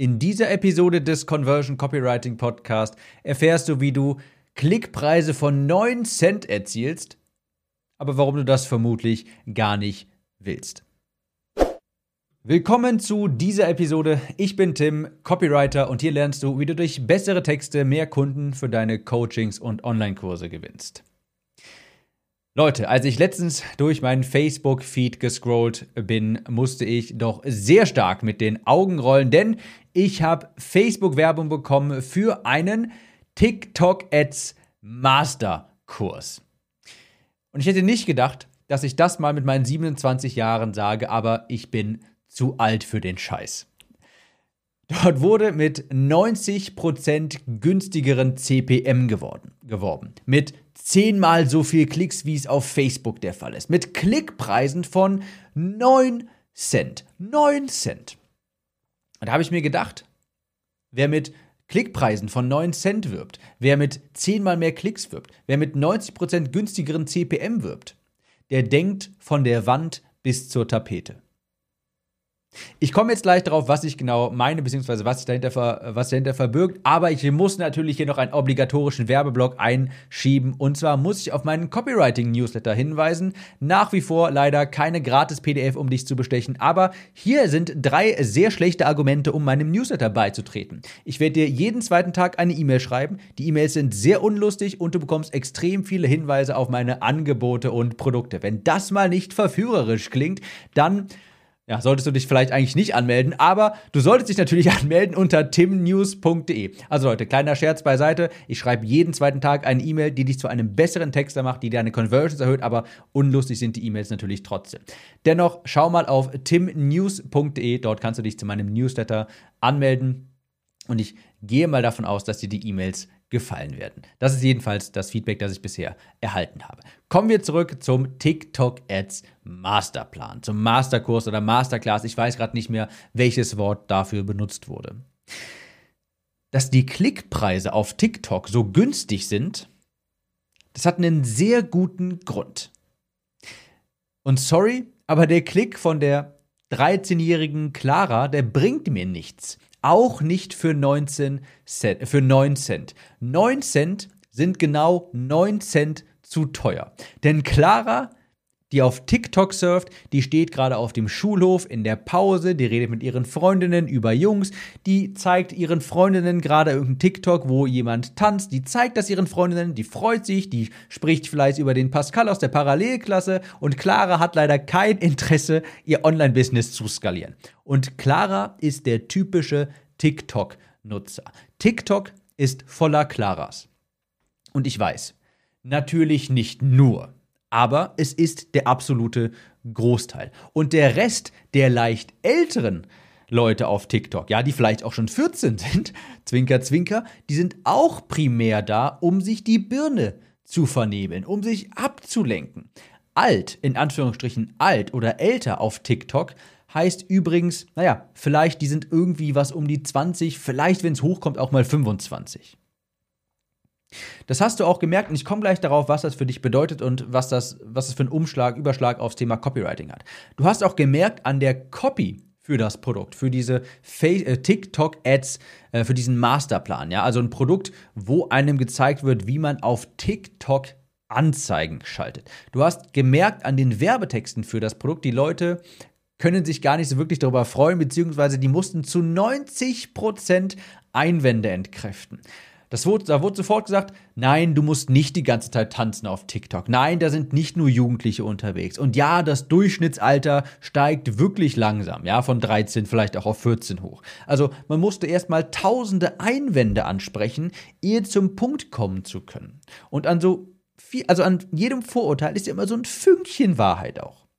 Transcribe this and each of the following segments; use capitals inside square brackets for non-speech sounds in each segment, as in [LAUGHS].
In dieser Episode des Conversion Copywriting Podcast erfährst du, wie du Klickpreise von 9 Cent erzielst, aber warum du das vermutlich gar nicht willst. Willkommen zu dieser Episode. Ich bin Tim, Copywriter und hier lernst du, wie du durch bessere Texte mehr Kunden für deine Coachings und Online-Kurse gewinnst. Leute, als ich letztens durch meinen Facebook-Feed gescrollt bin, musste ich doch sehr stark mit den Augen rollen, denn ich habe Facebook-Werbung bekommen für einen TikTok-Ads Masterkurs. Und ich hätte nicht gedacht, dass ich das mal mit meinen 27 Jahren sage, aber ich bin zu alt für den Scheiß. Dort wurde mit 90% günstigeren CPM geworden, geworben. Mit zehnmal so viel Klicks, wie es auf Facebook der Fall ist. Mit Klickpreisen von 9 Cent. 9 Cent. Und da habe ich mir gedacht, wer mit Klickpreisen von 9 Cent wirbt, wer mit zehnmal mehr Klicks wirbt, wer mit 90% günstigeren CPM wirbt, der denkt von der Wand bis zur Tapete. Ich komme jetzt gleich darauf, was ich genau meine, beziehungsweise was sich dahinter, ver, was dahinter verbirgt. Aber ich muss natürlich hier noch einen obligatorischen Werbeblock einschieben. Und zwar muss ich auf meinen Copywriting-Newsletter hinweisen. Nach wie vor leider keine gratis PDF, um dich zu bestechen. Aber hier sind drei sehr schlechte Argumente, um meinem Newsletter beizutreten. Ich werde dir jeden zweiten Tag eine E-Mail schreiben. Die E-Mails sind sehr unlustig und du bekommst extrem viele Hinweise auf meine Angebote und Produkte. Wenn das mal nicht verführerisch klingt, dann ja, solltest du dich vielleicht eigentlich nicht anmelden, aber du solltest dich natürlich [LAUGHS] anmelden unter timnews.de. Also Leute, kleiner Scherz beiseite. Ich schreibe jeden zweiten Tag eine E-Mail, die dich zu einem besseren Texter macht, die deine Conversions erhöht, aber unlustig sind die E-Mails natürlich trotzdem. Dennoch, schau mal auf timnews.de. Dort kannst du dich zu meinem Newsletter anmelden. Und ich gehe mal davon aus, dass dir die E-Mails gefallen werden. Das ist jedenfalls das Feedback, das ich bisher erhalten habe. Kommen wir zurück zum TikTok Ads Masterplan, zum Masterkurs oder Masterclass. Ich weiß gerade nicht mehr, welches Wort dafür benutzt wurde. Dass die Klickpreise auf TikTok so günstig sind, das hat einen sehr guten Grund. Und sorry, aber der Klick von der 13-jährigen Clara, der bringt mir nichts. Auch nicht für 19 Cent, für 9 Cent. 9 Cent sind genau 9 Cent zu teuer. Denn Clara die auf TikTok surft, die steht gerade auf dem Schulhof in der Pause, die redet mit ihren Freundinnen über Jungs, die zeigt ihren Freundinnen gerade irgendein TikTok, wo jemand tanzt, die zeigt das ihren Freundinnen, die freut sich, die spricht vielleicht über den Pascal aus der Parallelklasse und Clara hat leider kein Interesse, ihr Online-Business zu skalieren. Und Clara ist der typische TikTok-Nutzer. TikTok ist voller Claras. Und ich weiß, natürlich nicht nur aber es ist der absolute Großteil. Und der Rest der leicht älteren Leute auf TikTok, ja, die vielleicht auch schon 14 sind, [LAUGHS] Zwinker, Zwinker, die sind auch primär da, um sich die Birne zu vernebeln, um sich abzulenken. Alt, in Anführungsstrichen alt oder älter auf TikTok, heißt übrigens, naja, vielleicht die sind irgendwie was um die 20, vielleicht, wenn es hochkommt, auch mal 25. Das hast du auch gemerkt und ich komme gleich darauf, was das für dich bedeutet und was das, was das für einen Umschlag, Überschlag aufs Thema Copywriting hat. Du hast auch gemerkt an der Copy für das Produkt, für diese äh, TikTok-Ads, äh, für diesen Masterplan, ja, also ein Produkt, wo einem gezeigt wird, wie man auf TikTok Anzeigen schaltet. Du hast gemerkt an den Werbetexten für das Produkt, die Leute können sich gar nicht so wirklich darüber freuen, beziehungsweise die mussten zu 90% Einwände entkräften. Das wurde, da wurde sofort gesagt, nein, du musst nicht die ganze Zeit tanzen auf TikTok. Nein, da sind nicht nur Jugendliche unterwegs. Und ja, das Durchschnittsalter steigt wirklich langsam, ja, von 13 vielleicht auch auf 14 hoch. Also man musste erstmal tausende Einwände ansprechen, ehe zum Punkt kommen zu können. Und an so viel, also an jedem Vorurteil ist ja immer so ein Fünkchen Wahrheit auch.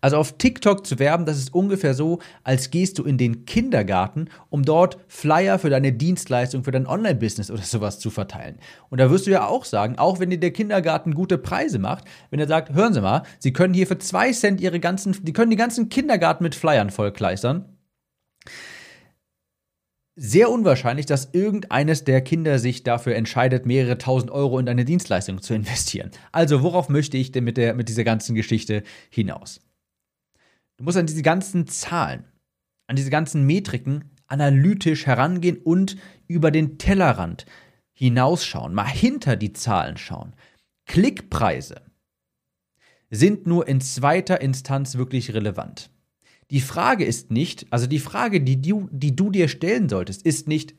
Also auf TikTok zu werben, das ist ungefähr so, als gehst du in den Kindergarten, um dort Flyer für deine Dienstleistung, für dein Online-Business oder sowas zu verteilen. Und da wirst du ja auch sagen, auch wenn dir der Kindergarten gute Preise macht, wenn er sagt, hören Sie mal, Sie können hier für zwei Cent Ihre ganzen, die können die ganzen Kindergarten mit Flyern vollkleistern. Sehr unwahrscheinlich, dass irgendeines der Kinder sich dafür entscheidet, mehrere tausend Euro in deine Dienstleistung zu investieren. Also, worauf möchte ich denn mit, der, mit dieser ganzen Geschichte hinaus? Du musst an diese ganzen Zahlen, an diese ganzen Metriken analytisch herangehen und über den Tellerrand hinausschauen, mal hinter die Zahlen schauen. Klickpreise sind nur in zweiter Instanz wirklich relevant. Die Frage ist nicht, also die Frage, die du, die du dir stellen solltest, ist nicht,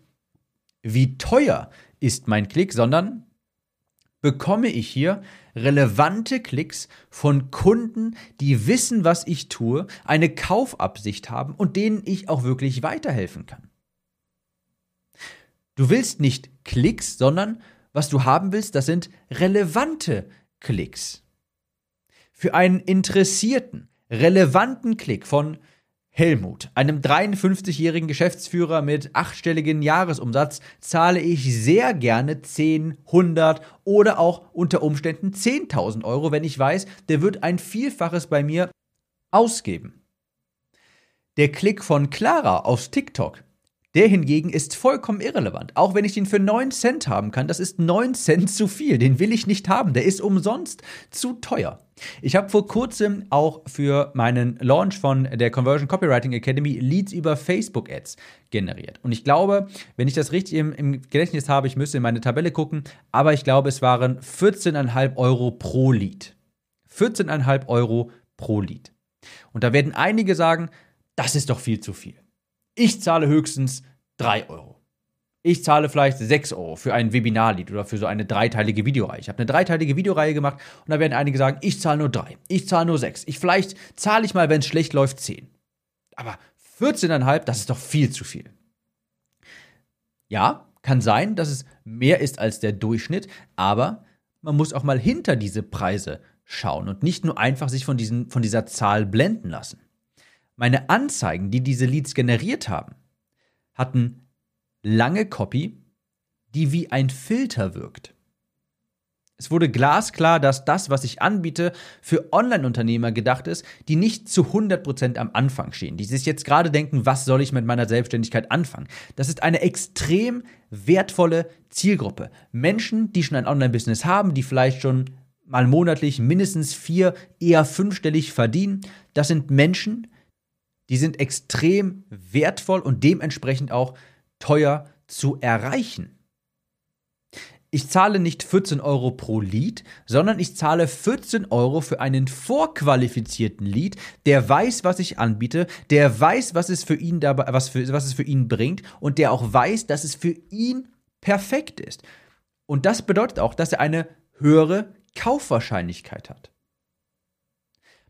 wie teuer ist mein Klick, sondern bekomme ich hier relevante Klicks von Kunden, die wissen, was ich tue, eine Kaufabsicht haben und denen ich auch wirklich weiterhelfen kann. Du willst nicht Klicks, sondern was du haben willst, das sind relevante Klicks. Für einen interessierten, relevanten Klick von Helmut, einem 53-jährigen Geschäftsführer mit achtstelligen Jahresumsatz, zahle ich sehr gerne 10, 100 oder auch unter Umständen 10.000 Euro, wenn ich weiß, der wird ein Vielfaches bei mir ausgeben. Der Klick von Clara aus TikTok der hingegen ist vollkommen irrelevant. Auch wenn ich den für 9 Cent haben kann, das ist 9 Cent zu viel. Den will ich nicht haben. Der ist umsonst zu teuer. Ich habe vor kurzem auch für meinen Launch von der Conversion Copywriting Academy Leads über Facebook Ads generiert. Und ich glaube, wenn ich das richtig im, im Gedächtnis habe, ich müsste in meine Tabelle gucken, aber ich glaube, es waren 14,5 Euro pro Lead. 14,5 Euro pro Lead. Und da werden einige sagen, das ist doch viel zu viel. Ich zahle höchstens 3 Euro. Ich zahle vielleicht 6 Euro für ein Webinarlied oder für so eine dreiteilige Videoreihe. Ich habe eine dreiteilige Videoreihe gemacht und da werden einige sagen, ich zahle nur 3, ich zahle nur 6. Ich, vielleicht zahle ich mal, wenn es schlecht läuft, 10. Aber 14,5, das ist doch viel zu viel. Ja, kann sein, dass es mehr ist als der Durchschnitt, aber man muss auch mal hinter diese Preise schauen und nicht nur einfach sich von, diesen, von dieser Zahl blenden lassen. Meine Anzeigen, die diese Leads generiert haben, hatten lange Copy, die wie ein Filter wirkt. Es wurde glasklar, dass das, was ich anbiete, für Online-Unternehmer gedacht ist, die nicht zu 100% am Anfang stehen, die sich jetzt gerade denken, was soll ich mit meiner Selbstständigkeit anfangen. Das ist eine extrem wertvolle Zielgruppe. Menschen, die schon ein Online-Business haben, die vielleicht schon mal monatlich mindestens vier, eher fünfstellig verdienen. Das sind Menschen, die sind extrem wertvoll und dementsprechend auch teuer zu erreichen. Ich zahle nicht 14 Euro pro Lead, sondern ich zahle 14 Euro für einen vorqualifizierten Lead, der weiß, was ich anbiete, der weiß, was es für ihn dabei, was, für, was es für ihn bringt und der auch weiß, dass es für ihn perfekt ist. Und das bedeutet auch, dass er eine höhere Kaufwahrscheinlichkeit hat.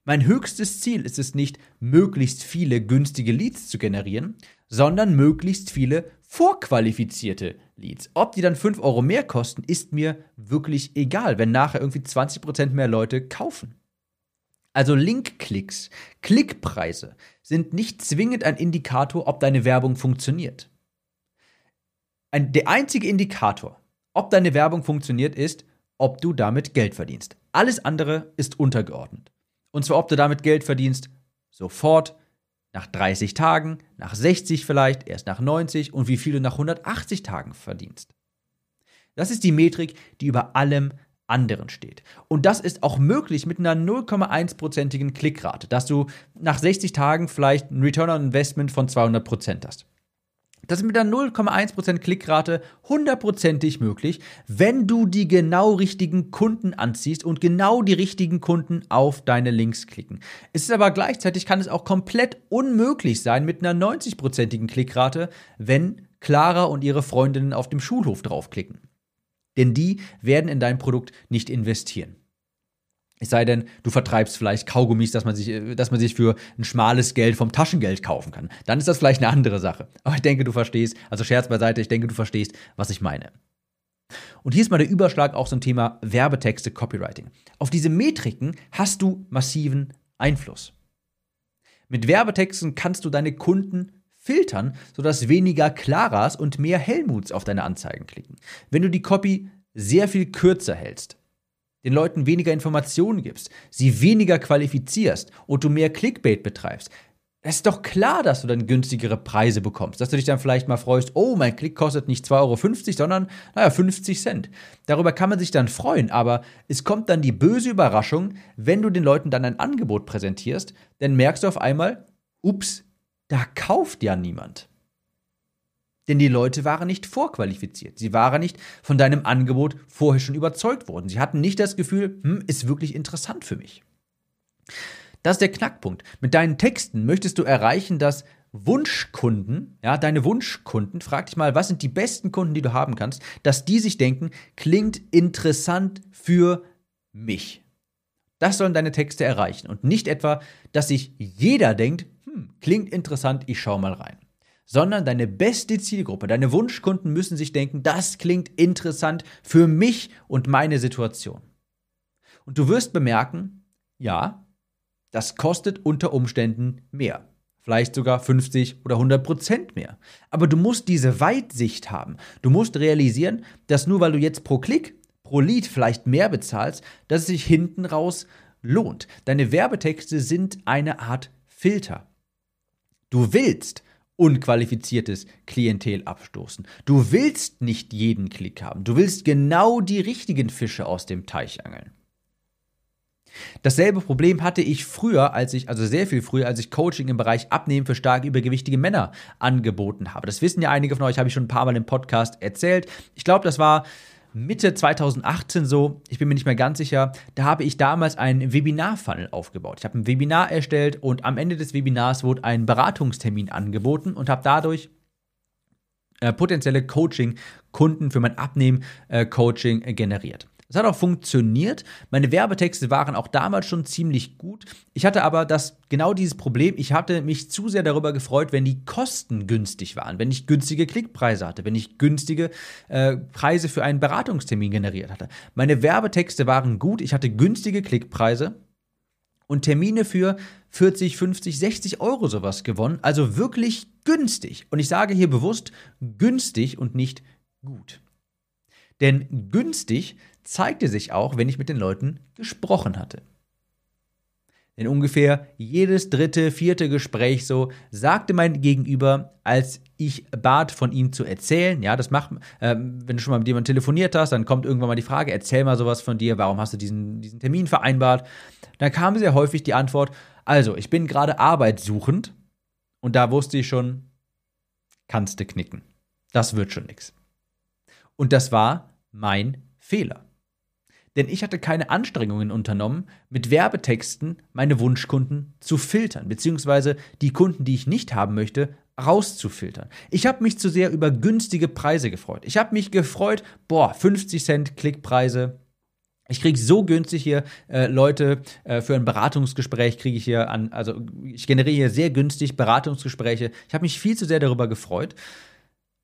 Mein höchstes Ziel ist es nicht, möglichst viele günstige Leads zu generieren, sondern möglichst viele vorqualifizierte Leads. Ob die dann 5 Euro mehr kosten, ist mir wirklich egal, wenn nachher irgendwie 20% mehr Leute kaufen. Also Linkklicks, Klickpreise sind nicht zwingend ein Indikator, ob deine Werbung funktioniert. Ein, der einzige Indikator, ob deine Werbung funktioniert, ist, ob du damit Geld verdienst. Alles andere ist untergeordnet. Und zwar, ob du damit Geld verdienst, sofort, nach 30 Tagen, nach 60 vielleicht, erst nach 90 und wie viel du nach 180 Tagen verdienst. Das ist die Metrik, die über allem anderen steht. Und das ist auch möglich mit einer 0,1%igen Klickrate, dass du nach 60 Tagen vielleicht ein Return on Investment von 200% hast. Das ist mit der 0,1% Klickrate hundertprozentig möglich, wenn du die genau richtigen Kunden anziehst und genau die richtigen Kunden auf deine Links klicken. Es ist aber gleichzeitig kann es auch komplett unmöglich sein mit einer 90%igen Klickrate, wenn Clara und ihre Freundinnen auf dem Schulhof draufklicken. Denn die werden in dein Produkt nicht investieren. Es sei denn, du vertreibst vielleicht Kaugummis, dass man, sich, äh, dass man sich für ein schmales Geld vom Taschengeld kaufen kann. Dann ist das vielleicht eine andere Sache. [LAUGHS] Aber ich denke, du verstehst, also Scherz beiseite, ich denke, du verstehst, was ich meine. Und hier ist mal der Überschlag auch zum Thema Werbetexte, Copywriting. Auf diese Metriken hast du massiven Einfluss. Mit Werbetexten kannst du deine Kunden filtern, sodass weniger Claras und mehr Helmuts auf deine Anzeigen klicken. Wenn du die Copy sehr viel kürzer hältst, den Leuten weniger Informationen gibst, sie weniger qualifizierst und du mehr Clickbait betreibst, es ist doch klar, dass du dann günstigere Preise bekommst. Dass du dich dann vielleicht mal freust, oh, mein Klick kostet nicht 2,50 Euro, sondern, naja, 50 Cent. Darüber kann man sich dann freuen, aber es kommt dann die böse Überraschung, wenn du den Leuten dann ein Angebot präsentierst, dann merkst du auf einmal, ups, da kauft ja niemand. Denn die Leute waren nicht vorqualifiziert. Sie waren nicht von deinem Angebot vorher schon überzeugt worden. Sie hatten nicht das Gefühl, hm, ist wirklich interessant für mich. Das ist der Knackpunkt. Mit deinen Texten möchtest du erreichen, dass Wunschkunden, ja, deine Wunschkunden, frag dich mal, was sind die besten Kunden, die du haben kannst, dass die sich denken, klingt interessant für mich. Das sollen deine Texte erreichen und nicht etwa, dass sich jeder denkt, hm, klingt interessant, ich schau mal rein. Sondern deine beste Zielgruppe, deine Wunschkunden müssen sich denken, das klingt interessant für mich und meine Situation. Und du wirst bemerken, ja, das kostet unter Umständen mehr vielleicht sogar 50 oder 100 Prozent mehr. Aber du musst diese Weitsicht haben. Du musst realisieren, dass nur weil du jetzt pro Klick, pro Lied vielleicht mehr bezahlst, dass es sich hinten raus lohnt. Deine Werbetexte sind eine Art Filter. Du willst unqualifiziertes Klientel abstoßen. Du willst nicht jeden Klick haben. Du willst genau die richtigen Fische aus dem Teich angeln. Dasselbe Problem hatte ich früher, als ich, also sehr viel früher, als ich Coaching im Bereich Abnehmen für stark übergewichtige Männer angeboten habe. Das wissen ja einige von euch, habe ich schon ein paar Mal im Podcast erzählt. Ich glaube, das war Mitte 2018 so, ich bin mir nicht mehr ganz sicher, da habe ich damals einen Webinar-Funnel aufgebaut. Ich habe ein Webinar erstellt und am Ende des Webinars wurde ein Beratungstermin angeboten und habe dadurch äh, potenzielle Coaching-Kunden für mein Abnehmen-Coaching äh, generiert. Es hat auch funktioniert. Meine Werbetexte waren auch damals schon ziemlich gut. Ich hatte aber das genau dieses Problem. Ich hatte mich zu sehr darüber gefreut, wenn die Kosten günstig waren, wenn ich günstige Klickpreise hatte, wenn ich günstige äh, Preise für einen Beratungstermin generiert hatte. Meine Werbetexte waren gut. Ich hatte günstige Klickpreise und Termine für 40, 50, 60 Euro sowas gewonnen. Also wirklich günstig. Und ich sage hier bewusst günstig und nicht gut. Denn günstig zeigte sich auch, wenn ich mit den Leuten gesprochen hatte. Denn ungefähr jedes dritte, vierte Gespräch so sagte mein Gegenüber, als ich bat, von ihm zu erzählen. Ja, das macht, äh, wenn du schon mal mit jemandem telefoniert hast, dann kommt irgendwann mal die Frage: Erzähl mal sowas von dir, warum hast du diesen, diesen Termin vereinbart? Dann kam sehr häufig die Antwort: Also, ich bin gerade arbeitssuchend und da wusste ich schon, kannst du knicken. Das wird schon nichts. Und das war mein Fehler. Denn ich hatte keine Anstrengungen unternommen, mit Werbetexten meine Wunschkunden zu filtern, beziehungsweise die Kunden, die ich nicht haben möchte, rauszufiltern. Ich habe mich zu sehr über günstige Preise gefreut. Ich habe mich gefreut, boah, 50 Cent Klickpreise. Ich kriege so günstig hier äh, Leute äh, für ein Beratungsgespräch kriege ich hier an, also ich generiere hier sehr günstig Beratungsgespräche. Ich habe mich viel zu sehr darüber gefreut.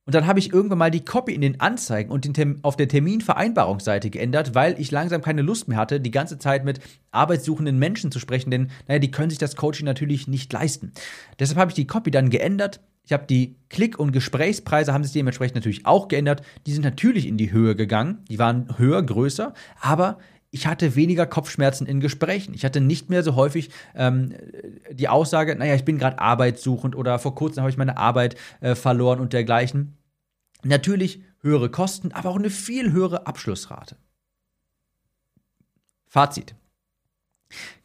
Und dann habe ich irgendwann mal die Copy in den Anzeigen und den auf der Terminvereinbarungsseite geändert, weil ich langsam keine Lust mehr hatte, die ganze Zeit mit arbeitssuchenden Menschen zu sprechen, denn naja, die können sich das Coaching natürlich nicht leisten. Deshalb habe ich die Copy dann geändert. Ich habe die Klick- und Gesprächspreise haben sich dementsprechend natürlich auch geändert. Die sind natürlich in die Höhe gegangen. Die waren höher, größer, aber ich hatte weniger Kopfschmerzen in Gesprächen. Ich hatte nicht mehr so häufig ähm, die Aussage, naja, ich bin gerade arbeitssuchend oder vor kurzem habe ich meine Arbeit äh, verloren und dergleichen. Natürlich höhere Kosten, aber auch eine viel höhere Abschlussrate. Fazit.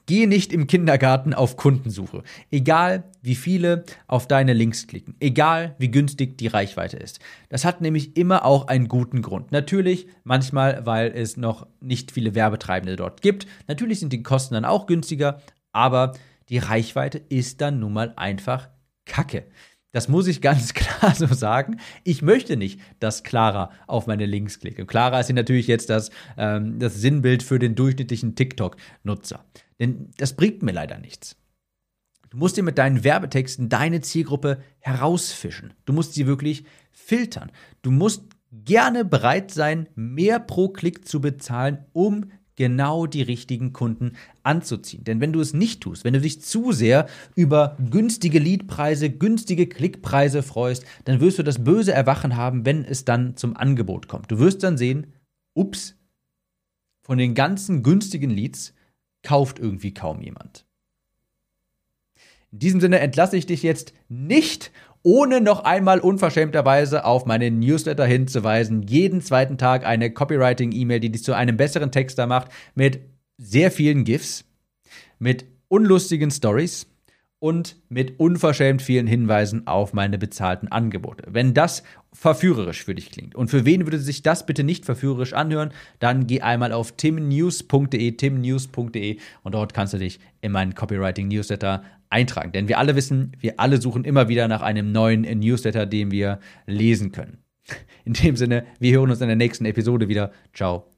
Gehe nicht im Kindergarten auf Kundensuche. Egal, wie viele auf deine Links klicken. Egal, wie günstig die Reichweite ist. Das hat nämlich immer auch einen guten Grund. Natürlich, manchmal, weil es noch nicht viele Werbetreibende dort gibt. Natürlich sind die Kosten dann auch günstiger, aber die Reichweite ist dann nun mal einfach Kacke. Das muss ich ganz [LAUGHS] klar so sagen. Ich möchte nicht, dass Clara auf meine Links klickt. Und Clara ist hier natürlich jetzt das, ähm, das Sinnbild für den durchschnittlichen TikTok-Nutzer. Denn das bringt mir leider nichts. Du musst dir mit deinen Werbetexten deine Zielgruppe herausfischen. Du musst sie wirklich filtern. Du musst gerne bereit sein, mehr pro Klick zu bezahlen, um genau die richtigen Kunden anzuziehen. Denn wenn du es nicht tust, wenn du dich zu sehr über günstige Leadpreise, günstige Klickpreise freust, dann wirst du das böse Erwachen haben, wenn es dann zum Angebot kommt. Du wirst dann sehen, ups, von den ganzen günstigen Leads kauft irgendwie kaum jemand. In diesem Sinne entlasse ich dich jetzt nicht ohne noch einmal unverschämterweise auf meinen Newsletter hinzuweisen. Jeden zweiten Tag eine Copywriting-E-Mail, die dich zu einem besseren Texter macht, mit sehr vielen GIFs, mit unlustigen Stories und mit unverschämt vielen Hinweisen auf meine bezahlten Angebote. Wenn das verführerisch für dich klingt und für wen würde sich das bitte nicht verführerisch anhören, dann geh einmal auf timnews.de, timnews.de und dort kannst du dich in meinen Copywriting Newsletter eintragen. Denn wir alle wissen, wir alle suchen immer wieder nach einem neuen Newsletter, den wir lesen können. In dem Sinne, wir hören uns in der nächsten Episode wieder. Ciao